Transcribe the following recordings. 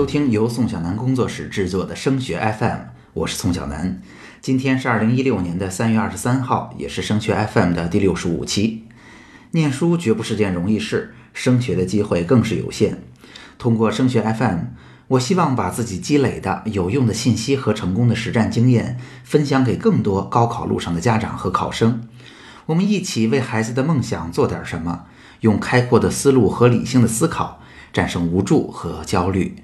收听由宋小南工作室制作的升学 FM，我是宋小南。今天是二零一六年的三月二十三号，也是升学 FM 的第六十五期。念书绝不是件容易事，升学的机会更是有限。通过升学 FM，我希望把自己积累的有用的信息和成功的实战经验分享给更多高考路上的家长和考生。我们一起为孩子的梦想做点什么，用开阔的思路和理性的思考战胜无助和焦虑。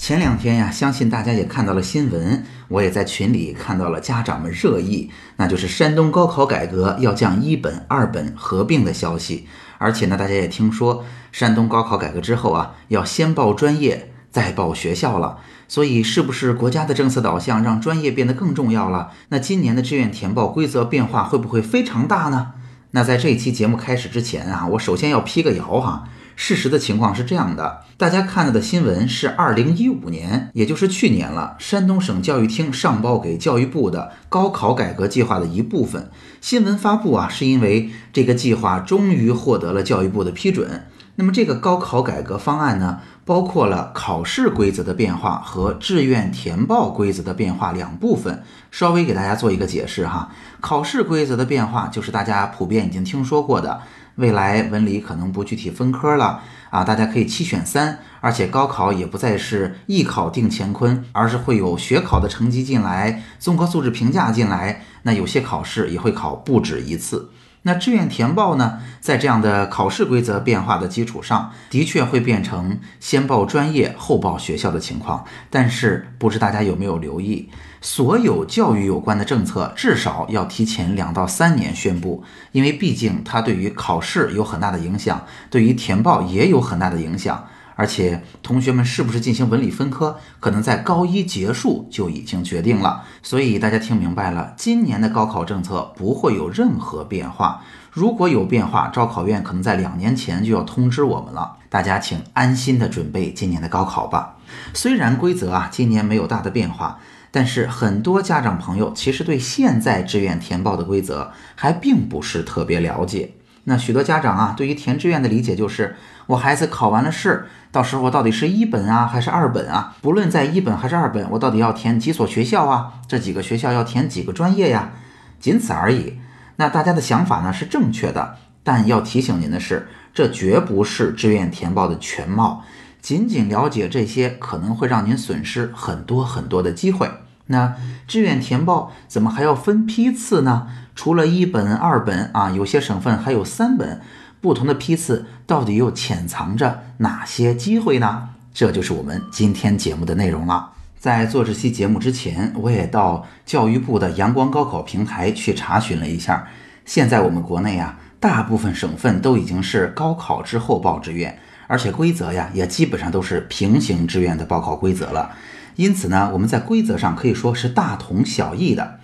前两天呀，相信大家也看到了新闻，我也在群里看到了家长们热议，那就是山东高考改革要将一本、二本合并的消息。而且呢，大家也听说，山东高考改革之后啊，要先报专业再报学校了。所以，是不是国家的政策导向让专业变得更重要了？那今年的志愿填报规则变化会不会非常大呢？那在这一期节目开始之前啊，我首先要辟个谣哈。事实的情况是这样的，大家看到的新闻是二零一五年，也就是去年了。山东省教育厅上报给教育部的高考改革计划的一部分新闻发布啊，是因为这个计划终于获得了教育部的批准。那么这个高考改革方案呢，包括了考试规则的变化和志愿填报规则的变化两部分。稍微给大家做一个解释哈，考试规则的变化就是大家普遍已经听说过的。未来文理可能不具体分科了啊，大家可以七选三，而且高考也不再是一考定乾坤，而是会有学考的成绩进来，综合素质评价进来，那有些考试也会考不止一次。那志愿填报呢，在这样的考试规则变化的基础上，的确会变成先报专业后报学校的情况。但是，不知大家有没有留意，所有教育有关的政策至少要提前两到三年宣布，因为毕竟它对于考试有很大的影响，对于填报也有很大的影响。而且，同学们是不是进行文理分科，可能在高一结束就已经决定了。所以大家听明白了，今年的高考政策不会有任何变化。如果有变化，招考院可能在两年前就要通知我们了。大家请安心的准备今年的高考吧。虽然规则啊今年没有大的变化，但是很多家长朋友其实对现在志愿填报的规则还并不是特别了解。那许多家长啊，对于填志愿的理解就是，我孩子考完了试。到时候到底是一本啊还是二本啊？不论在一本还是二本，我到底要填几所学校啊？这几个学校要填几个专业呀？仅此而已。那大家的想法呢是正确的，但要提醒您的是，这绝不是志愿填报的全貌。仅仅了解这些，可能会让您损失很多很多的机会。那志愿填报怎么还要分批次呢？除了一本、二本啊，有些省份还有三本。不同的批次到底又潜藏着哪些机会呢？这就是我们今天节目的内容了。在做这期节目之前，我也到教育部的阳光高考平台去查询了一下。现在我们国内啊，大部分省份都已经是高考之后报志愿，而且规则呀也基本上都是平行志愿的报考规则了。因此呢，我们在规则上可以说是大同小异的。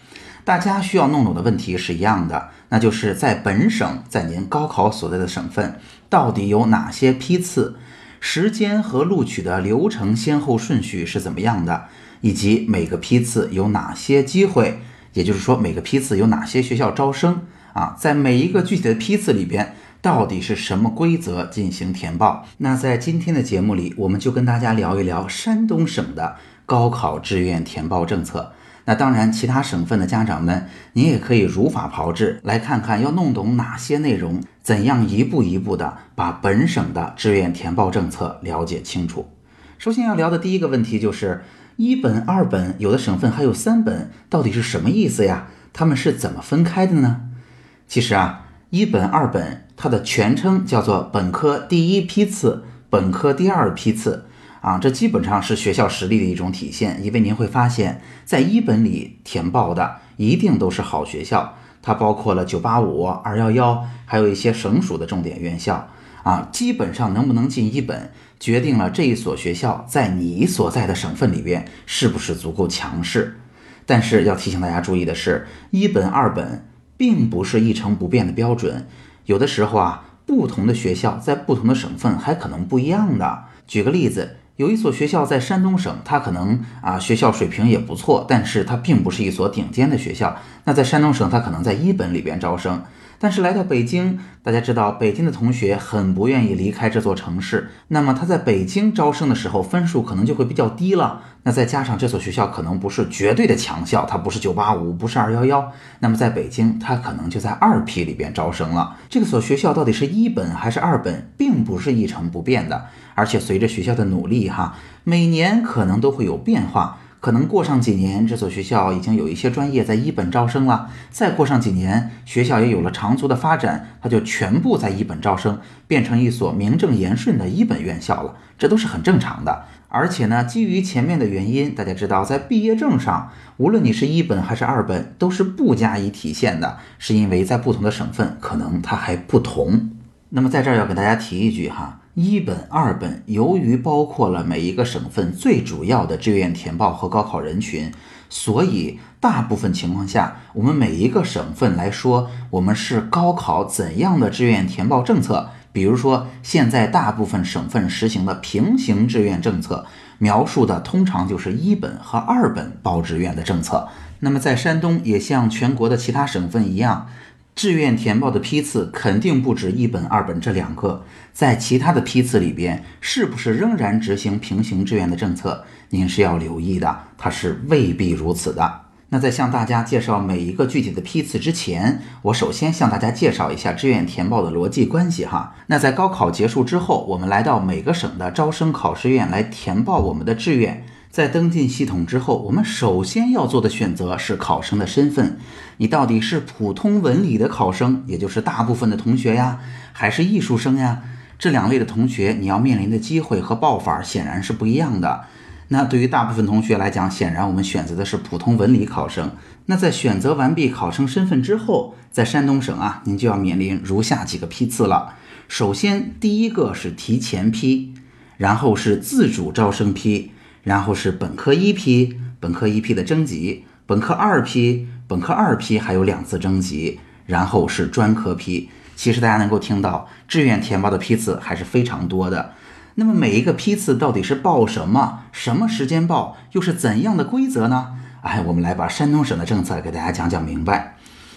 大家需要弄懂的问题是一样的，那就是在本省，在您高考所在的省份，到底有哪些批次，时间和录取的流程先后顺序是怎么样的，以及每个批次有哪些机会，也就是说每个批次有哪些学校招生啊，在每一个具体的批次里边，到底是什么规则进行填报？那在今天的节目里，我们就跟大家聊一聊山东省的高考志愿填报政策。那当然，其他省份的家长们，您也可以如法炮制，来看看要弄懂哪些内容，怎样一步一步的把本省的志愿填报政策了解清楚。首先要聊的第一个问题就是一本、二本，有的省份还有三本，到底是什么意思呀？他们是怎么分开的呢？其实啊，一本、二本，它的全称叫做本科第一批次、本科第二批次。啊，这基本上是学校实力的一种体现，因为您会发现，在一本里填报的一定都是好学校，它包括了九八五、二幺幺，还有一些省属的重点院校。啊，基本上能不能进一本，决定了这一所学校在你所在的省份里边是不是足够强势。但是要提醒大家注意的是，一本、二本并不是一成不变的标准，有的时候啊，不同的学校在不同的省份还可能不一样的。举个例子。有一所学校在山东省，它可能啊学校水平也不错，但是它并不是一所顶尖的学校。那在山东省，它可能在一本里边招生。但是来到北京，大家知道北京的同学很不愿意离开这座城市，那么他在北京招生的时候分数可能就会比较低了。那再加上这所学校可能不是绝对的强校，它不是985，不是211，那么在北京它可能就在二批里边招生了。这个所学校到底是一本还是二本，并不是一成不变的，而且随着学校的努力，哈，每年可能都会有变化。可能过上几年，这所学校已经有一些专业在一本招生了；再过上几年，学校也有了长足的发展，它就全部在一本招生，变成一所名正言顺的一本院校了。这都是很正常的。而且呢，基于前面的原因，大家知道，在毕业证上，无论你是一本还是二本，都是不加以体现的，是因为在不同的省份，可能它还不同。那么在这儿要给大家提一句哈。一本、二本，由于包括了每一个省份最主要的志愿填报和高考人群，所以大部分情况下，我们每一个省份来说，我们是高考怎样的志愿填报政策？比如说，现在大部分省份实行的平行志愿政策，描述的通常就是一本和二本报志愿的政策。那么在山东，也像全国的其他省份一样。志愿填报的批次肯定不止一本、二本这两个，在其他的批次里边，是不是仍然执行平行志愿的政策？您是要留意的，它是未必如此的。那在向大家介绍每一个具体的批次之前，我首先向大家介绍一下志愿填报的逻辑关系哈。那在高考结束之后，我们来到每个省的招生考试院来填报我们的志愿。在登进系统之后，我们首先要做的选择是考生的身份。你到底是普通文理的考生，也就是大部分的同学呀，还是艺术生呀？这两类的同学，你要面临的机会和报法显然是不一样的。那对于大部分同学来讲，显然我们选择的是普通文理考生。那在选择完毕考生身份之后，在山东省啊，您就要面临如下几个批次了。首先，第一个是提前批，然后是自主招生批。然后是本科一批，本科一批的征集，本科二批，本科二批还有两次征集，然后是专科批。其实大家能够听到，志愿填报的批次还是非常多的。那么每一个批次到底是报什么，什么时间报，又是怎样的规则呢？哎，我们来把山东省的政策给大家讲讲明白。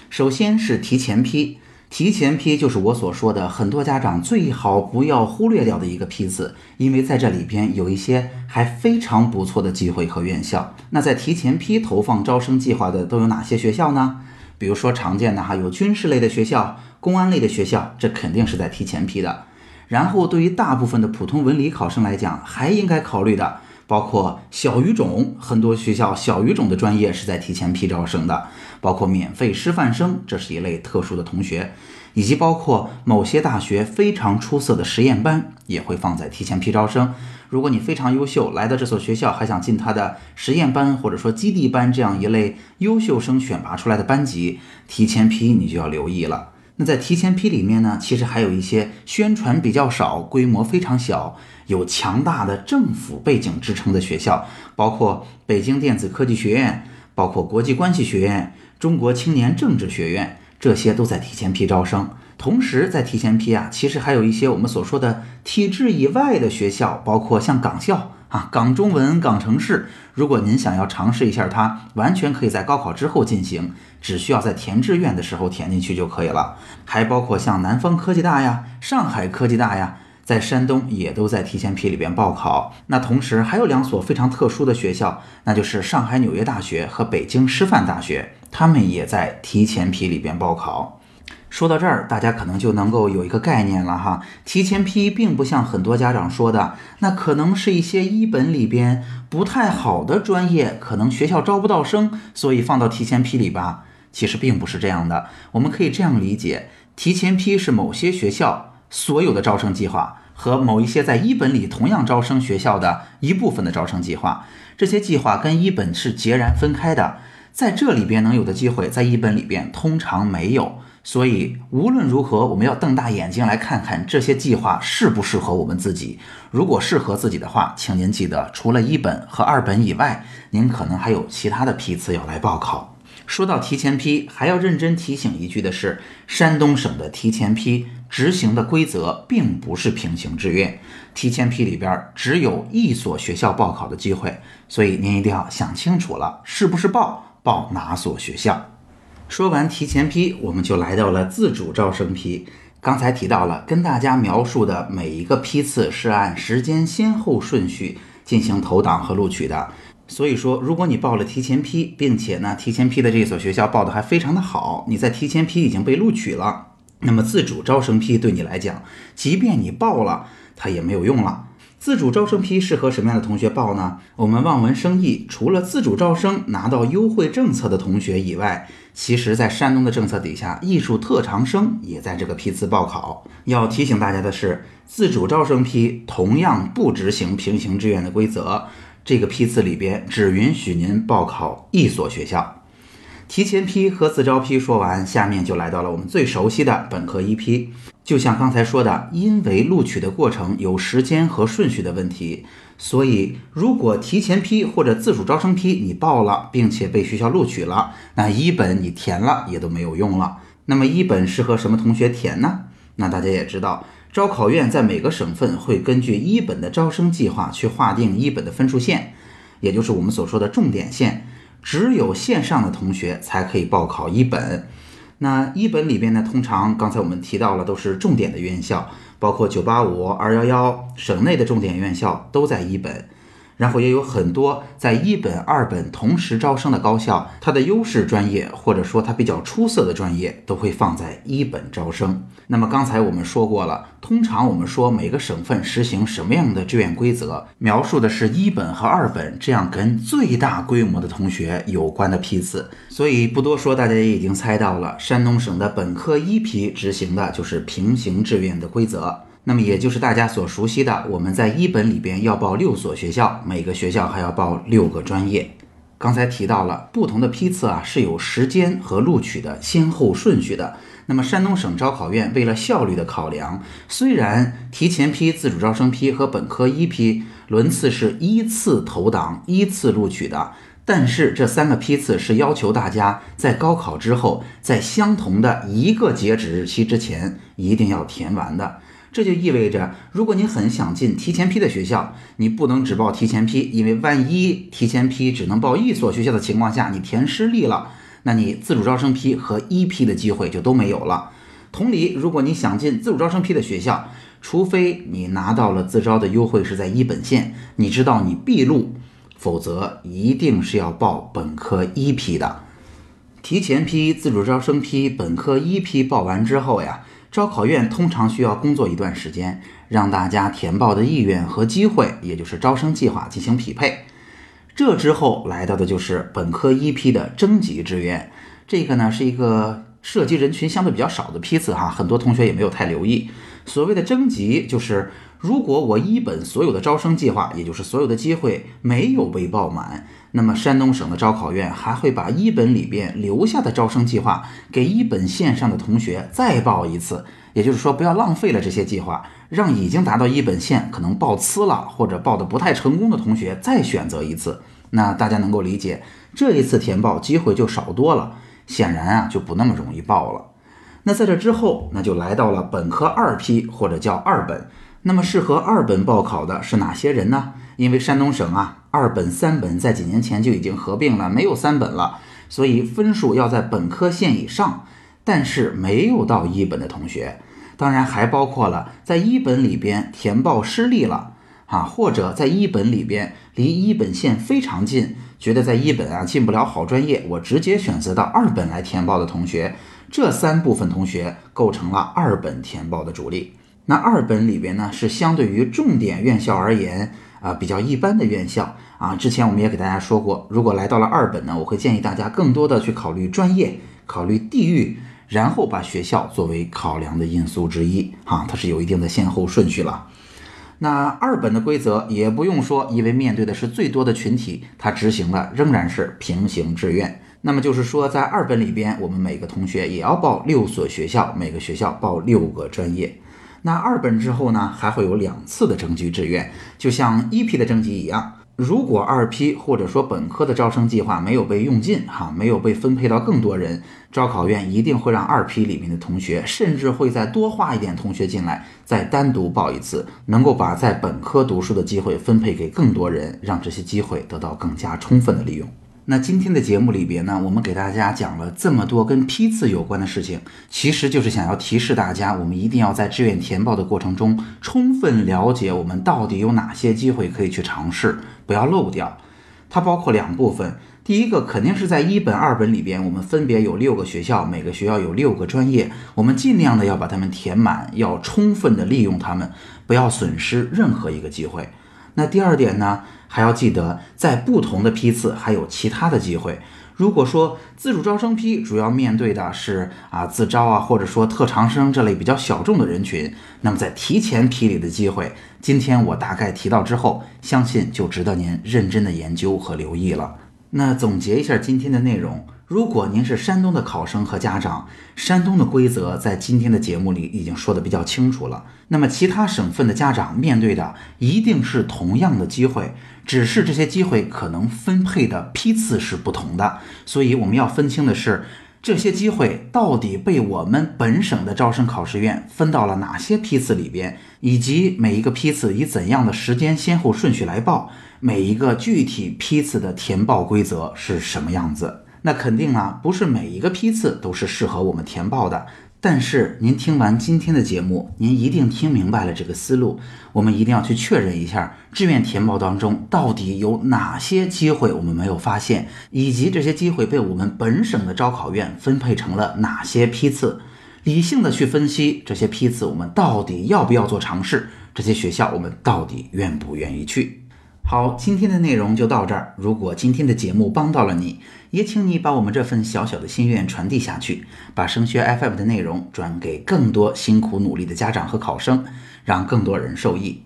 首先是提前批。提前批就是我所说的，很多家长最好不要忽略掉的一个批次，因为在这里边有一些还非常不错的机会和院校。那在提前批投放招生计划的都有哪些学校呢？比如说常见的哈，有军事类的学校、公安类的学校，这肯定是在提前批的。然后对于大部分的普通文理考生来讲，还应该考虑的。包括小语种，很多学校小语种的专业是在提前批招生的，包括免费师范生，这是一类特殊的同学，以及包括某些大学非常出色的实验班也会放在提前批招生。如果你非常优秀，来到这所学校还想进他的实验班或者说基地班这样一类优秀生选拔出来的班级，提前批你就要留意了。那在提前批里面呢，其实还有一些宣传比较少、规模非常小、有强大的政府背景支撑的学校，包括北京电子科技学院、包括国际关系学院、中国青年政治学院，这些都在提前批招生。同时，在提前批啊，其实还有一些我们所说的体制以外的学校，包括像港校。啊，港中文、港城市，如果您想要尝试一下它，完全可以在高考之后进行，只需要在填志愿的时候填进去就可以了。还包括像南方科技大呀、上海科技大呀，在山东也都在提前批里边报考。那同时还有两所非常特殊的学校，那就是上海纽约大学和北京师范大学，他们也在提前批里边报考。说到这儿，大家可能就能够有一个概念了哈。提前批并不像很多家长说的，那可能是一些一本里边不太好的专业，可能学校招不到生，所以放到提前批里吧。其实并不是这样的，我们可以这样理解：提前批是某些学校所有的招生计划和某一些在一本里同样招生学校的一部分的招生计划，这些计划跟一本是截然分开的。在这里边能有的机会，在一本里边通常没有。所以无论如何，我们要瞪大眼睛来看看这些计划适不适合我们自己。如果适合自己的话，请您记得，除了一本和二本以外，您可能还有其他的批次要来报考。说到提前批，还要认真提醒一句的是，山东省的提前批执行的规则并不是平行志愿，提前批里边只有一所学校报考的机会，所以您一定要想清楚了，是不是报，报哪所学校。说完提前批，我们就来到了自主招生批。刚才提到了，跟大家描述的每一个批次是按时间先后顺序进行投档和录取的。所以说，如果你报了提前批，并且呢，提前批的这所学校报的还非常的好，你在提前批已经被录取了，那么自主招生批对你来讲，即便你报了，它也没有用了。自主招生批适合什么样的同学报呢？我们望文生义，除了自主招生拿到优惠政策的同学以外，其实，在山东的政策底下，艺术特长生也在这个批次报考。要提醒大家的是，自主招生批同样不执行平行志愿的规则，这个批次里边只允许您报考一所学校。提前批和自招批说完，下面就来到了我们最熟悉的本科一批。就像刚才说的，因为录取的过程有时间和顺序的问题，所以如果提前批或者自主招生批你报了，并且被学校录取了，那一本你填了也都没有用了。那么一本适合什么同学填呢？那大家也知道，招考院在每个省份会根据一本的招生计划去划定一本的分数线，也就是我们所说的重点线。只有线上的同学才可以报考一本。那一本里边呢，通常刚才我们提到了，都是重点的院校，包括九八五、二幺幺，省内的重点院校都在一本。然后也有很多在一本、二本同时招生的高校，它的优势专业或者说它比较出色的专业都会放在一本招生。那么刚才我们说过了，通常我们说每个省份实行什么样的志愿规则，描述的是一本和二本这样跟最大规模的同学有关的批次。所以不多说，大家也已经猜到了，山东省的本科一批执行的就是平行志愿的规则。那么也就是大家所熟悉的，我们在一本里边要报六所学校，每个学校还要报六个专业。刚才提到了不同的批次啊是有时间和录取的先后顺序的。那么山东省招考院为了效率的考量，虽然提前批、自主招生批和本科一批轮次是依次投档、依次录取的，但是这三个批次是要求大家在高考之后，在相同的一个截止日期之前一定要填完的。这就意味着，如果你很想进提前批的学校，你不能只报提前批，因为万一提前批只能报一所学校的情况下，你填失利了，那你自主招生批和一批的机会就都没有了。同理，如果你想进自主招生批的学校，除非你拿到了自招的优惠是在一本线，你知道你必录，否则一定是要报本科一批的。提前批、自主招生批、本科一批报完之后呀。招考院通常需要工作一段时间，让大家填报的意愿和机会，也就是招生计划进行匹配。这之后来到的就是本科一批的征集志愿，这个呢是一个涉及人群相对比较少的批次哈，很多同学也没有太留意。所谓的征集，就是如果我一本所有的招生计划，也就是所有的机会没有被报满。那么山东省的招考院还会把一本里边留下的招生计划给一本线上的同学再报一次，也就是说不要浪费了这些计划，让已经达到一本线可能报呲了或者报的不太成功的同学再选择一次。那大家能够理解，这一次填报机会就少多了，显然啊就不那么容易报了。那在这之后，那就来到了本科二批或者叫二本。那么适合二本报考的是哪些人呢？因为山东省啊，二本、三本在几年前就已经合并了，没有三本了，所以分数要在本科线以上，但是没有到一本的同学，当然还包括了在一本里边填报失利了啊，或者在一本里边离一本线非常近，觉得在一本啊进不了好专业，我直接选择到二本来填报的同学，这三部分同学构成了二本填报的主力。那二本里边呢，是相对于重点院校而言。啊，比较一般的院校啊，之前我们也给大家说过，如果来到了二本呢，我会建议大家更多的去考虑专业、考虑地域，然后把学校作为考量的因素之一哈，它是有一定的先后顺序了。那二本的规则也不用说，因为面对的是最多的群体，它执行的仍然是平行志愿。那么就是说，在二本里边，我们每个同学也要报六所学校，每个学校报六个专业。那二本之后呢，还会有两次的征集志愿，就像一批的征集一样。如果二批或者说本科的招生计划没有被用尽，哈，没有被分配到更多人，招考院一定会让二批里面的同学，甚至会再多划一点同学进来，再单独报一次，能够把在本科读书的机会分配给更多人，让这些机会得到更加充分的利用。那今天的节目里边呢，我们给大家讲了这么多跟批次有关的事情，其实就是想要提示大家，我们一定要在志愿填报的过程中，充分了解我们到底有哪些机会可以去尝试，不要漏掉。它包括两部分，第一个肯定是在一本、二本里边，我们分别有六个学校，每个学校有六个专业，我们尽量的要把它们填满，要充分的利用它们，不要损失任何一个机会。那第二点呢？还要记得，在不同的批次还有其他的机会。如果说自主招生批主要面对的是啊自招啊，或者说特长生这类比较小众的人群，那么在提前批里的机会，今天我大概提到之后，相信就值得您认真的研究和留意了。那总结一下今天的内容。如果您是山东的考生和家长，山东的规则在今天的节目里已经说的比较清楚了。那么其他省份的家长面对的一定是同样的机会，只是这些机会可能分配的批次是不同的。所以我们要分清的是，这些机会到底被我们本省的招生考试院分到了哪些批次里边，以及每一个批次以怎样的时间先后顺序来报，每一个具体批次的填报规则是什么样子。那肯定啊，不是每一个批次都是适合我们填报的。但是您听完今天的节目，您一定听明白了这个思路。我们一定要去确认一下，志愿填报当中到底有哪些机会我们没有发现，以及这些机会被我们本省的招考院分配成了哪些批次。理性的去分析这些批次，我们到底要不要做尝试？这些学校我们到底愿不愿意去？好，今天的内容就到这儿。如果今天的节目帮到了你，也请你把我们这份小小的心愿传递下去，把升学 FM 的内容转给更多辛苦努力的家长和考生，让更多人受益。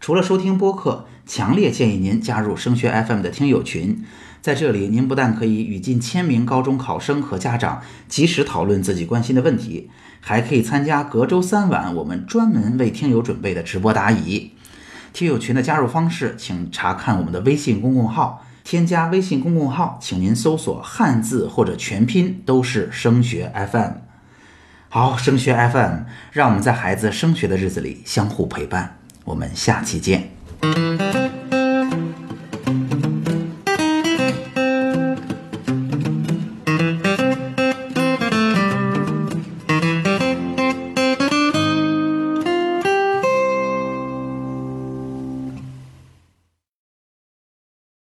除了收听播客，强烈建议您加入升学 FM 的听友群，在这里您不但可以与近千名高中考生和家长及时讨论自己关心的问题，还可以参加隔周三晚我们专门为听友准备的直播答疑。听友群的加入方式，请查看我们的微信公共号。添加微信公共号，请您搜索汉字或者全拼，都是升学 FM。好，升学 FM，让我们在孩子升学的日子里相互陪伴。我们下期见。